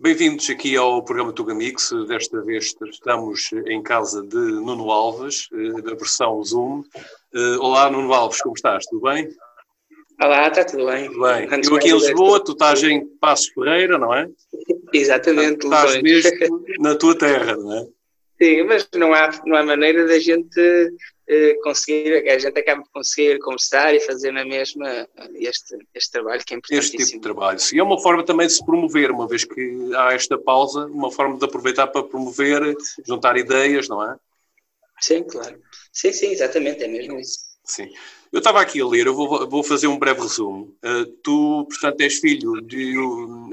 Bem-vindos aqui ao programa Tugamix. Desta vez estamos em casa de Nuno Alves, da versão Zoom. Olá, Nuno Alves, como estás? Tudo bem? Olá, está tudo bem. Tudo bem. Eu aqui em Lisboa, tu estás em Passos Ferreira, não é? Exatamente. Estás mesmo na tua terra, não é? Sim, mas não há, não há maneira da gente uh, conseguir, a gente acaba de conseguir conversar e fazer na mesma este, este trabalho que é importantíssimo. Este tipo de trabalho. E é uma forma também de se promover, uma vez que há esta pausa, uma forma de aproveitar para promover, juntar ideias, não é? Sim, claro. Sim, sim, exatamente, é mesmo isso. Sim. Eu estava aqui a ler, eu vou, vou fazer um breve resumo. Uh, tu, portanto, és filho de.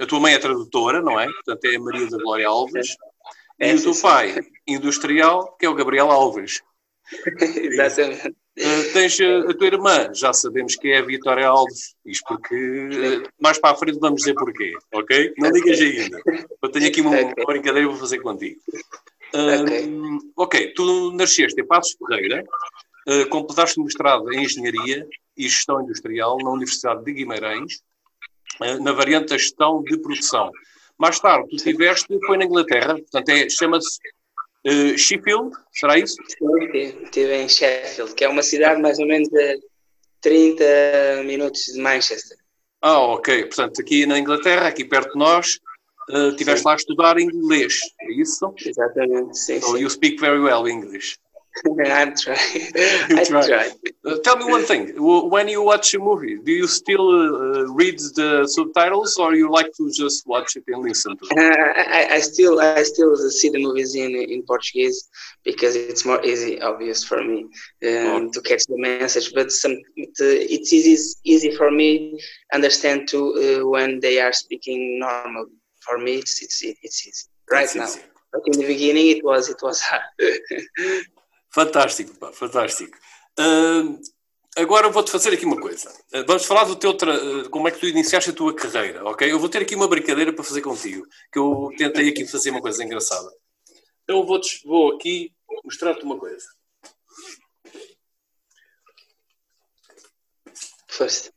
A tua mãe é tradutora, não é? Portanto, é a Maria da Glória Alves. É, e o teu pai, industrial, que é o Gabriel Alves. Exatamente. Uh, tens a, a, tua irmã, já sabemos que é a Vitória Alves, isto porque uh, mais para a frente vamos dizer porquê, ok? Não digas ainda. Eu tenho aqui uma, uma brincadeira vou fazer contigo. Uh, ok, tu nasceste em Passos Ferreira, completaste o mestrado em Engenharia e Gestão Industrial na Universidade de Guimarães, na variante da Gestão de Produção. Mais tarde, tu estiveste, foi na Inglaterra, portanto, é, chama-se uh, Sheffield, será isso? Estive em Sheffield, que é uma cidade mais ou menos de 30 minutos de Manchester. Ah, ok. Portanto, aqui na Inglaterra, aqui perto de nós, uh, estiveste lá a estudar inglês, é isso? Exatamente, sim. So sim. you speak very well English. I'm trying. I try. Uh, tell me one thing. When you watch a movie, do you still uh, read the subtitles, or you like to just watch it and listen to it? Uh, I, I, still, I still see the movies in in Portuguese because it's more easy, obvious for me um, oh. to catch the message. But some, it's easy, easy for me understand too uh, when they are speaking normal. For me, it's it's it's easy right it's now. Easy. But in the beginning, it was it was hard. Fantástico, pá, fantástico. Uh, agora vou-te fazer aqui uma coisa. Uh, vamos falar do teu uh, como é que tu iniciaste a tua carreira, ok? Eu vou ter aqui uma brincadeira para fazer contigo, que eu tentei aqui fazer uma coisa engraçada. Então vou, vou aqui mostrar-te uma coisa. First.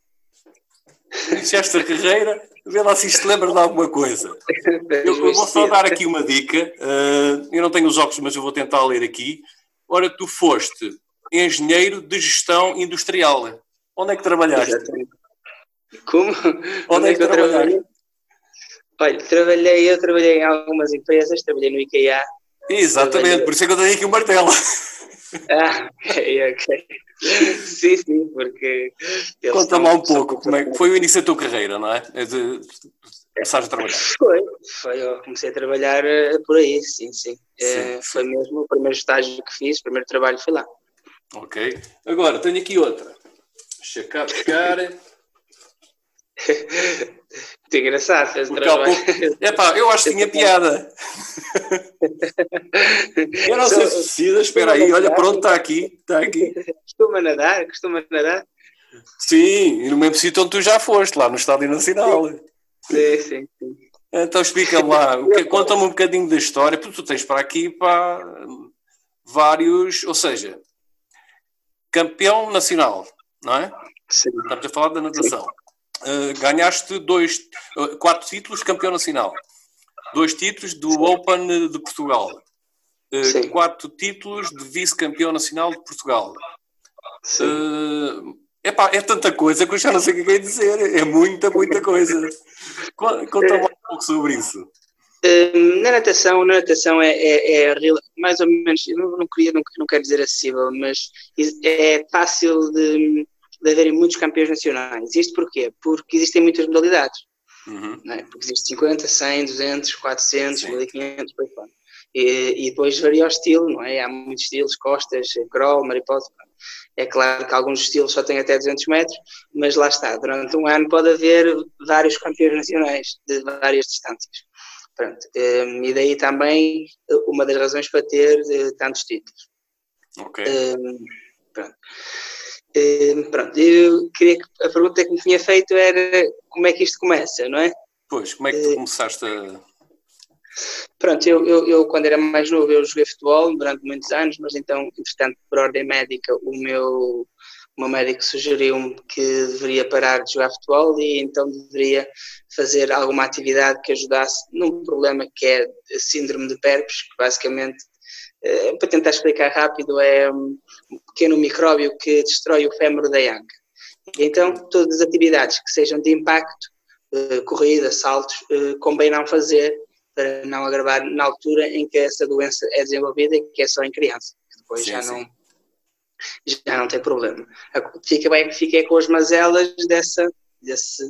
Iniciaste a carreira, vê lá se isto lembra de alguma coisa. Eu, eu vou só dar aqui uma dica. Uh, eu não tenho os óculos, mas eu vou tentar ler aqui. Ora, tu foste engenheiro de gestão industrial. Onde é que trabalhaste? Como? Onde, Onde é que, é que trabalhaste? Olha, trabalhei, eu trabalhei em algumas empresas, trabalhei no IKEA. Exatamente, trabalhei... por isso é que eu tenho aqui um martelo. Ah, ok, ok. Sim, sim, porque. Conta-me um pouco, como é que foi o início da tua carreira, não é? Começaste a trabalhar? Foi, foi, eu comecei a trabalhar uh, por aí, sim, sim. sim, uh, Foi mesmo o primeiro estágio que fiz, o primeiro trabalho foi lá. Ok. Agora, tenho aqui outra. Deixa cá buscar. Muito engraçado, fez Porque trabalho. É pá, eu acho que tinha piada. eu não sei se precisa, espera aí, olha, pronto, está aqui, está aqui. Costuma nadar, costuma nadar. Sim, e no mesmo sítio onde tu já foste, lá no Estádio Nacional. Sim. Sim. Então explica-me lá, conta-me um bocadinho da história, porque tu tens para aqui para vários, ou seja, campeão nacional, não é? Sim. Estamos a falar da natação. Uh, ganhaste dois, uh, quatro títulos campeão nacional, dois títulos do Sim. Open de Portugal, uh, quatro títulos de vice-campeão nacional de Portugal. Sim Epá, é tanta coisa que eu já não sei o que é dizer. É muita, muita coisa. Conta-me um pouco sobre isso. Hum, na natação, na natação é, é, é, mais ou menos, eu não, não, queria, não, não quero dizer acessível, mas é fácil de, de haverem muitos campeões nacionais. Isto porquê? Porque existem muitas modalidades. Uhum. É? Porque existe 50, 100, 200, 400, Sim. 1500, por aí. E, e, depois varia o estilo, não é? Há muitos estilos, costas, crawl, mariposa. É claro que alguns estilos só têm até 200 metros, mas lá está, durante um ano pode haver vários campeões nacionais de várias distâncias. Pronto. Um, e daí também uma das razões para ter uh, tantos títulos. Ok. Um, pronto. Um, pronto. Eu queria que a pergunta que me tinha feito era como é que isto começa, não é? Pois, como é que tu começaste a Pronto, eu, eu, eu, quando era mais novo eu joguei futebol durante muitos anos, mas então, entretanto, por ordem médica, o meu, o meu médico sugeriu-me que deveria parar de jogar futebol e então deveria fazer alguma atividade que ajudasse num problema que é a síndrome de Perpes, que basicamente, eh, para tentar explicar rápido, é um pequeno micróbio que destrói o fémur da anca. Então, todas as atividades que sejam de impacto, eh, corrida, saltos, eh, convém não fazer para não agravar na altura em que essa doença é desenvolvida e que é só em criança. Depois sim, já sim. não já não tem problema. Fica bem, fica com as mazelas dessa, desse,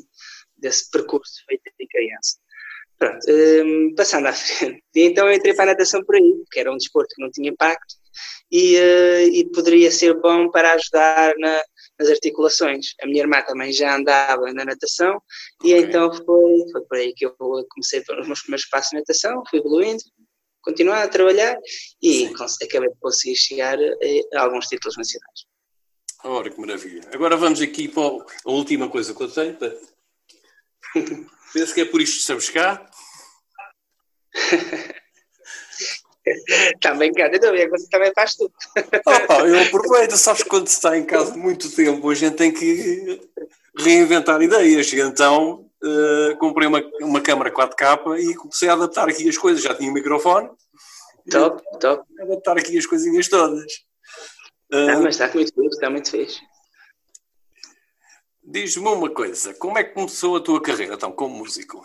desse percurso feito em criança. Pronto, um, passando à frente. E então eu entrei para a natação por aí, porque era um desporto que não tinha impacto e, uh, e poderia ser bom para ajudar na, nas articulações. A minha irmã também já andava na natação e okay. então foi, foi por aí que eu comecei os meus primeiros passos de natação, fui evoluindo, continuar a trabalhar e acabei de conseguir chegar a, alguns títulos nacionais. Ora, que maravilha. Agora vamos aqui para a última coisa que eu tenho. Penso que é por isto que estamos cá. também, cara, eu também, você também faz tudo. Opa, eu aproveito, sabes quando se está em casa muito tempo, a gente tem que reinventar ideias, e então uh, comprei uma, uma câmara 4K e comecei a adaptar aqui as coisas, já tinha um microfone. Top, top. Adaptar aqui as coisinhas todas. Uh, mas está muito fixe, está muito fixe. Diz-me uma coisa, como é que começou a tua carreira, então, como músico?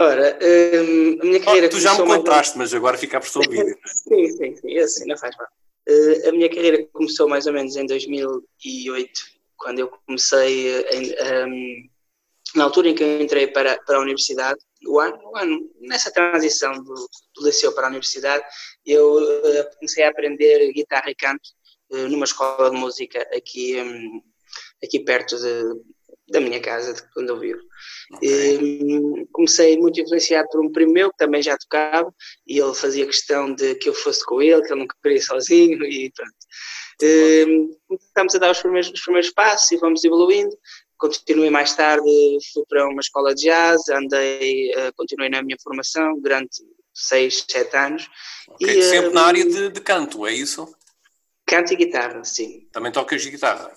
Ora, um, a minha carreira. Oh, tu já me contaste, mais... mas agora fica por sua vida. sim, sim, sim, assim, não faz mal. Uh, a minha carreira começou mais ou menos em 2008, quando eu comecei, em, um, na altura em que eu entrei para, para a universidade, o ano, o ano nessa transição do, do liceu para a universidade, eu uh, comecei a aprender guitarra e canto uh, numa escola de música aqui, um, aqui perto de, da minha casa, de onde eu vivo. Okay. comecei muito influenciado por um primo meu que também já tocava e ele fazia questão de que eu fosse com ele, que ele nunca queria sozinho e pronto. Okay. começamos a dar os primeiros, os primeiros passos e vamos evoluindo. Continuei mais tarde, fui para uma escola de jazz, andei, uh, continuei na minha formação durante seis, sete anos. Okay. E, Sempre uh, na área de, de canto, é isso? Canto e guitarra, sim. Também tocas guitarra?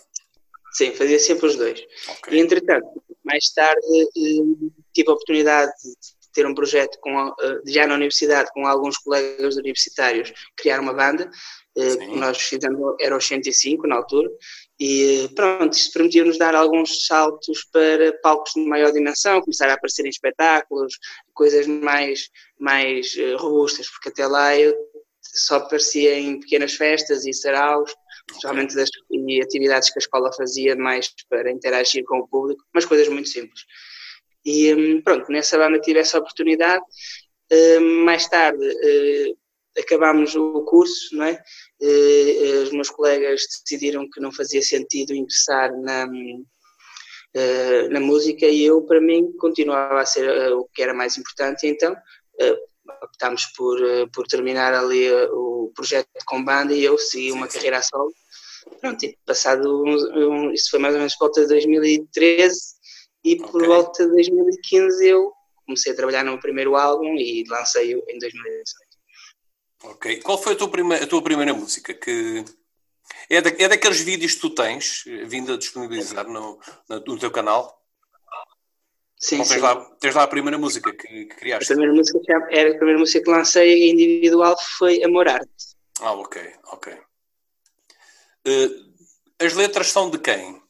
Sim, fazia sempre os dois. Okay. E entretanto, mais tarde eh, tive a oportunidade de ter um projeto com, eh, já na universidade com alguns colegas universitários, criar uma banda. Eh, nós fizemos, era os 105 na altura, e pronto, isso permitiu-nos dar alguns saltos para palcos de maior dimensão, começar a aparecer em espetáculos, coisas mais, mais robustas, porque até lá eu só aparecia em pequenas festas e saraus, geralmente das e atividades que a escola fazia mais para interagir com o público, mas coisas muito simples. E hum, pronto, nessa banda tive essa oportunidade. Hum, mais tarde hum, acabámos o curso, não é? Os meus colegas decidiram que não fazia sentido ingressar na, na música e eu, para mim, continuava a ser o que era mais importante, então optámos por, por terminar ali projeto com banda e eu segui uma carreira a solo Pronto, e passado, um, isso foi mais ou menos por volta de 2013 e okay. por volta de 2015 eu comecei a trabalhar no meu primeiro álbum e lancei-o em 2018. Ok. Qual foi a tua, primeira, a tua primeira música? Que é, da, é daqueles vídeos que tu tens eh, vindo a disponibilizar no, no teu canal? Sim, tens, sim. Lá, tens lá a primeira música que, que criaste? A primeira música, era, a primeira música que lancei individual foi Amor Arte. Ah, ok, ok. Uh, as letras são de quem?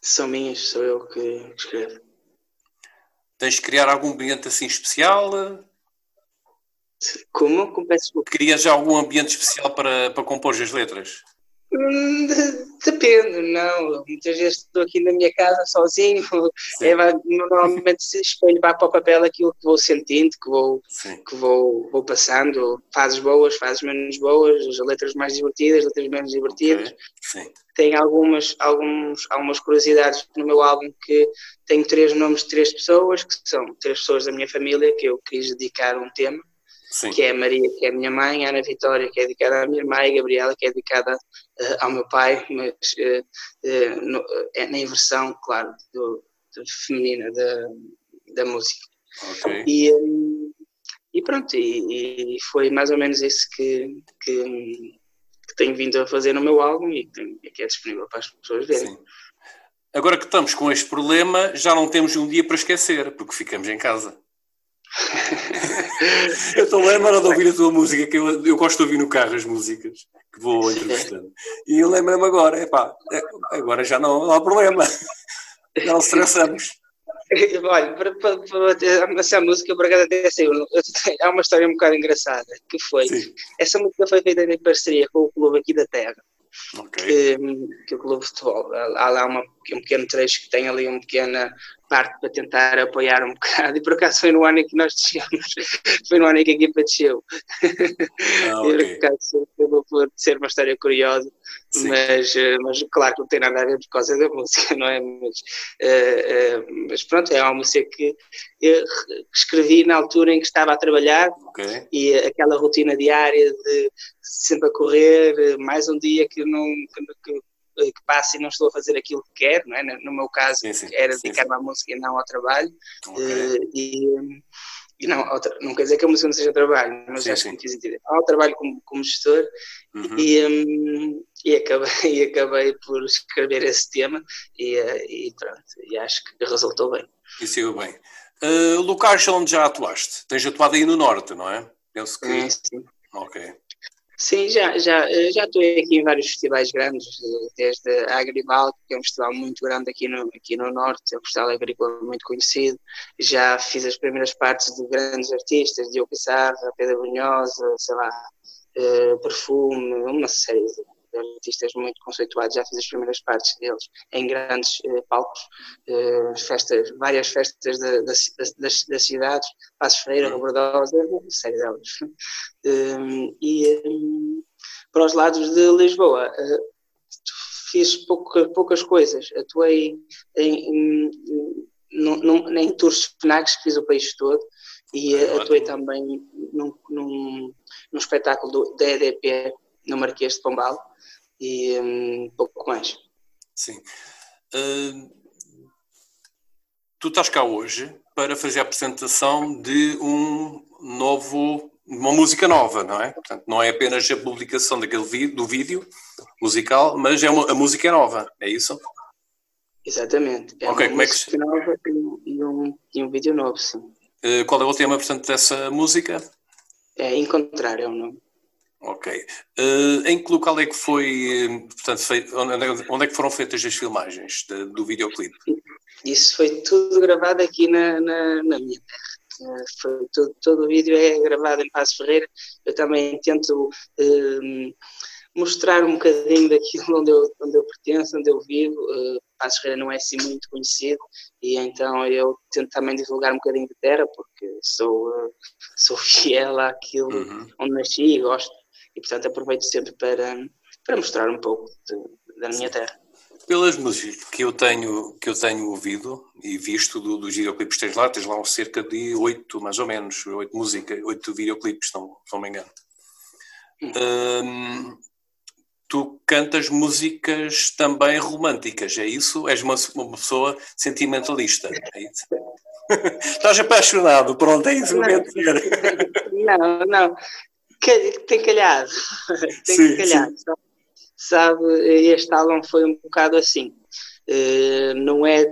São minhas, sou eu que escrevo. Tens de criar algum ambiente assim especial? Como? Como peço Querias já algum ambiente especial para, para compor as letras? Hum, depende, não. Muitas vezes estou aqui na minha casa sozinho, é, normalmente se espelho para o papel aquilo que vou sentindo, que vou, que vou, vou passando, fases boas, fases menos boas, as letras mais divertidas, letras menos divertidas. Okay. Tem algumas, alguns, algumas curiosidades no meu álbum que tenho três nomes de três pessoas, que são três pessoas da minha família, que eu quis dedicar um tema. Sim. que é a Maria, que é a minha mãe, a Ana Vitória, que é dedicada à minha irmã, e a Gabriela, que é dedicada uh, ao meu pai, mas uh, uh, no, é na inversão, claro, do, do feminina da, da música. Okay. E, um, e pronto, e, e, foi mais ou menos isso que, que, que tenho vindo a fazer no meu álbum e que, que é disponível para as pessoas verem. Sim. Agora que estamos com este problema, já não temos um dia para esquecer, porque ficamos em casa. eu estou lembro de ouvir a tua música, que eu, eu, gosto de ouvir no carro as músicas que vou entrevistando. E eu lembro-me agora, epá, é, agora já não, não há problema. Já não estressamos. Olha, para, para, para essa música, por acaso até saiu. Há uma história um bocado engraçada, que foi, Sim. essa música foi feita em parceria com o clube aqui da Terra, okay. que, que é o clube de futebol. Há lá uma, um pequeno trecho que tem ali uma pequena parte para tentar apoiar um bocado, e por acaso foi no ano em que nós descemos, foi no ano em que a equipa desceu. Ah, okay. e por acaso por ser uma história curiosa, mas, eh, mas claro que não tem nada a ver por causa da música, não é? Mas, uh, uh, mas pronto, é uma música que eu escrevi na altura em que estava a trabalhar okay. e aquela rotina diária de sempre a correr, mais um dia que não que, que passa e não estou a fazer aquilo que quero, não é? No meu caso, sim, sim, era dedicar-me à música e não ao trabalho. Okay. Uh, e, e não, não quer dizer que a música não seja trabalho, mas sim, acho sim. que quis dizer, ao trabalho como, como gestor uhum. e, um, e, acabei, e acabei por escrever esse tema e, eh, e pronto, e acho que resultou bem. E saiu bem. Uh, locais onde já atuaste? Tens atuado aí no Norte, não é? Penso que. Sim, sim. Ok. Sim, já, já, eh, já estou aqui em vários festivais grandes, desde a Agrival, que é um festival muito grande aqui no, aqui no Norte, é um festival agrícola muito conhecido. Já fiz as primeiras partes de grandes artistas, Diogo Pissarra, Pedro Brunhosa, sei lá, uh, Perfume, uma série artistas muito conceituados, já fiz as primeiras partes deles em grandes uh, palcos, uh, festas, várias festas da, da, das, das cidades, Passos Ferreira, uhum. Robordosa, uma série delas. Um, e um, para os lados de Lisboa, uh, fiz pouca, poucas coisas, atuei em, em, em, tours FNACs, fiz o país todo, e é atuei também num, num, num espetáculo do, da EDP no Marquês de Pombal e um pouco mais. Sim. Uh, tu estás cá hoje para fazer a apresentação de um novo, uma música nova, não é? Portanto, não é apenas a publicação daquele vídeo, do vídeo musical, mas é uma, a música é nova, é isso? Exatamente. É okay, uma como é que... nova e um, e um vídeo novo, sim. Uh, qual é o tema, portanto, dessa música? É Encontrar, é o nome. Ok. Uh, em que local é que foi, portanto, feito, onde, é que foram feitas as filmagens de, do videoclipe? Isso foi tudo gravado aqui na, na, na minha terra. Uh, foi tudo, todo o vídeo é gravado em Passo Ferreira. Eu também tento uh, mostrar um bocadinho daquilo onde eu, onde eu pertenço, onde eu vivo. Uh, Passo Ferreira não é assim muito conhecido e então eu tento também divulgar um bocadinho de terra porque sou, sou fiel àquilo uhum. onde nasci e gosto e portanto aproveito sempre para, para mostrar um pouco de, da minha terra. Pelas músicas que eu tenho, que eu tenho ouvido e visto do, dos videoclipes que tens lá, tens lá cerca de oito, mais ou menos, oito músicas, oito videoclipes, não, não me engano. Hum. Hum, tu cantas músicas também românticas, é isso? És uma, uma pessoa sentimentalista, é isso? Estás apaixonado, pronto, é isso que eu quero dizer. Não, não tem calhado. tem sim, calhado. Sim. Sabe, este álbum foi um bocado assim. Uh, não é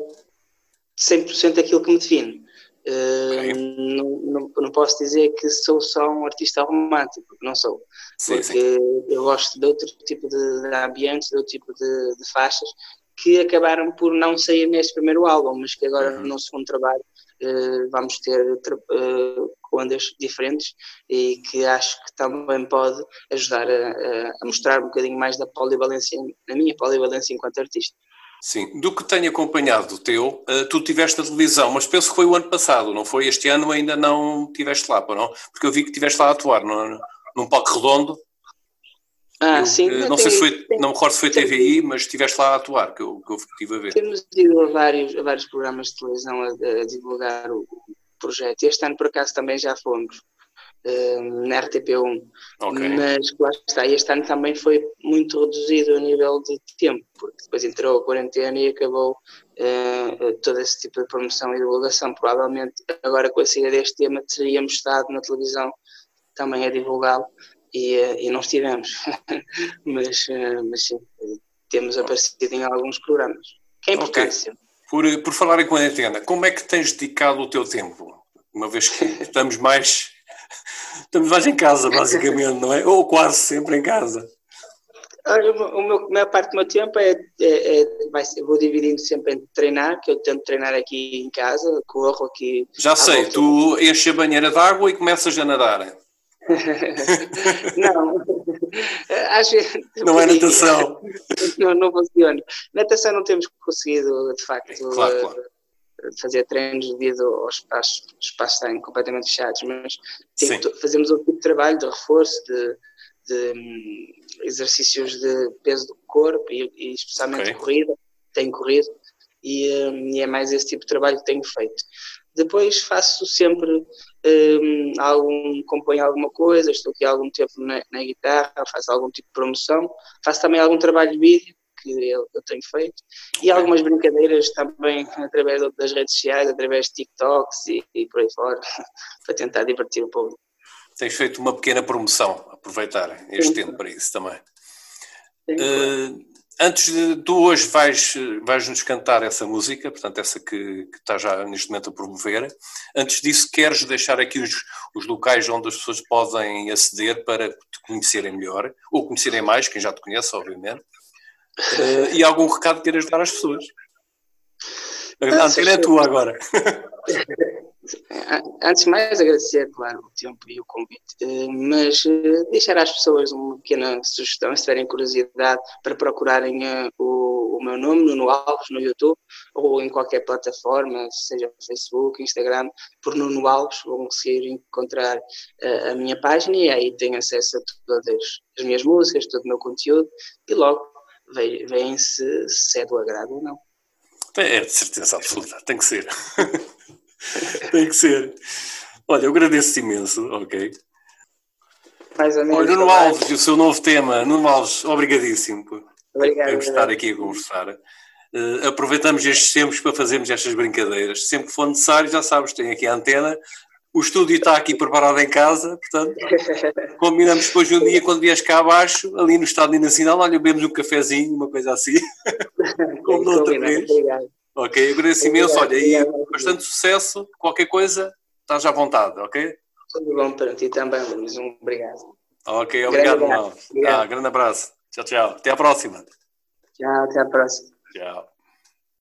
100% aquilo que me define. Uh, okay. não, não, não, posso dizer que sou só um artista romântico, não sou. Sim, porque eu gosto de outro tipo de, de ambientes, de outro tipo de, de, faixas que acabaram por não sair neste primeiro álbum, mas que agora uhum. no segundo trabalho uh, vamos ter uh, ondas diferentes e que acho que também pode ajudar a, a mostrar um bocadinho mais da polivalência, na minha polivalência enquanto artista. Sim, do que tenho acompanhado o teu, uh, tu tiveste na televisão, mas penso que foi o ano passado, não foi? Este ano ainda não tiveste lá, não? Porque eu vi que estiveste lá a atuar não, num palco redondo. Ah, eu, sim. Uh, não sei se foi, não me recordo se foi TVI, mas estiveste lá a atuar, que eu, que eu estive a ver. Temos ido a vários, a vários programas de televisão a, a divulgar o, projeto. Este ano, por acaso, também já fomos uh, na RTP1, okay. mas lá está, este ano também foi muito reduzido a nível de tempo, porque depois entrou a quarentena e acabou uh, todo esse tipo de promoção e divulgação. Provavelmente, agora com a saída deste tema, teríamos estado na televisão também a divulgá-lo. e, e não estivemos. mas, mas sim, temos aparecido em alguns programas. Que é importante. Okay. Por, por falar em quarentena, como é que tens dedicado o teu tempo? Uma vez que estamos mais estamos mais em casa, basicamente, não é? Ou quase sempre em casa. O meu, a maior parte do meu tempo é, é, é vai vou dividindo sempre entre treinar, que eu tento treinar aqui em casa, corro aqui. Já sei, tu enches a banheira de água e começas a nadar. não, acho não é natação. Não, não funciona. Natação não temos conseguido, de facto, claro, claro. fazer treinos devido aos espaços, espaços estarem completamente fechados, mas fazemos outro tipo de trabalho de reforço, de, de hum, exercícios de peso do corpo e, e especialmente okay. corrida, tenho corrido e, um, e, é mais esse tipo de trabalho que tenho feito. Depois faço sempre um, algum, componho alguma coisa, estou aqui há algum tempo na, na, guitarra, faço algum tipo de promoção, faço também algum trabalho de vídeo que eu, eu tenho feito e algumas brincadeiras também através das redes sociais, através de TikToks e, e por aí fora, para tentar divertir o público. Tens feito uma pequena promoção, aproveitar este tempo para isso também. Uh, antes de tu hoje vais, vais nos cantar essa música, portanto, essa que, que está já neste momento a promover. Antes disso, queres deixar aqui os, os locais onde as pessoas podem aceder para te conhecerem melhor, ou conhecerem mais, quem já te conhece, obviamente, uh, e algum recado que queiras dar às pessoas? A antena é tua agora. Antes de mais, agradecer, claro, o tempo e o convite, eh, mas eh, deixar às pessoas uma pequena sugestão, se tiverem curiosidade, para procurarem eh, o, o meu nome, Nuno Alves, no YouTube, ou em qualquer plataforma, seja Facebook, Instagram, por Nuno Alves, vão conseguir encontrar a minha página e aí têm acesso a todas as minhas músicas, todo o meu conteúdo, e logo veem se, se é do agrado ou não. É de certeza absoluta, tem que ser. Tem que ser. Olha, eu agradeço imenso, ok? Mais ou menos. Olha, Nuno Alves, o seu novo tema. Nuno Alves, obrigadíssimo por Obrigado, estar aqui a conversar. Uh, aproveitamos estes tempos para fazermos estas brincadeiras. Sempre que for necessário, já sabes, tem aqui a antena. O estúdio está aqui preparado em casa, portanto, combinamos depois um dia, quando vieres cá abaixo, ali no Estádio Nacional, olha, bebemos um cafezinho, uma coisa assim, como da outra vez. Obrigado. Ok, agradeço imenso. Olha, e bastante sucesso. Qualquer coisa, estás à vontade, ok? Tudo bom para ti também, Luís. Um obrigado. Ok, obrigado, grande, Ah, grande abraço. Tchau, tchau. Até à próxima. Tchau, até à próxima. Tchau.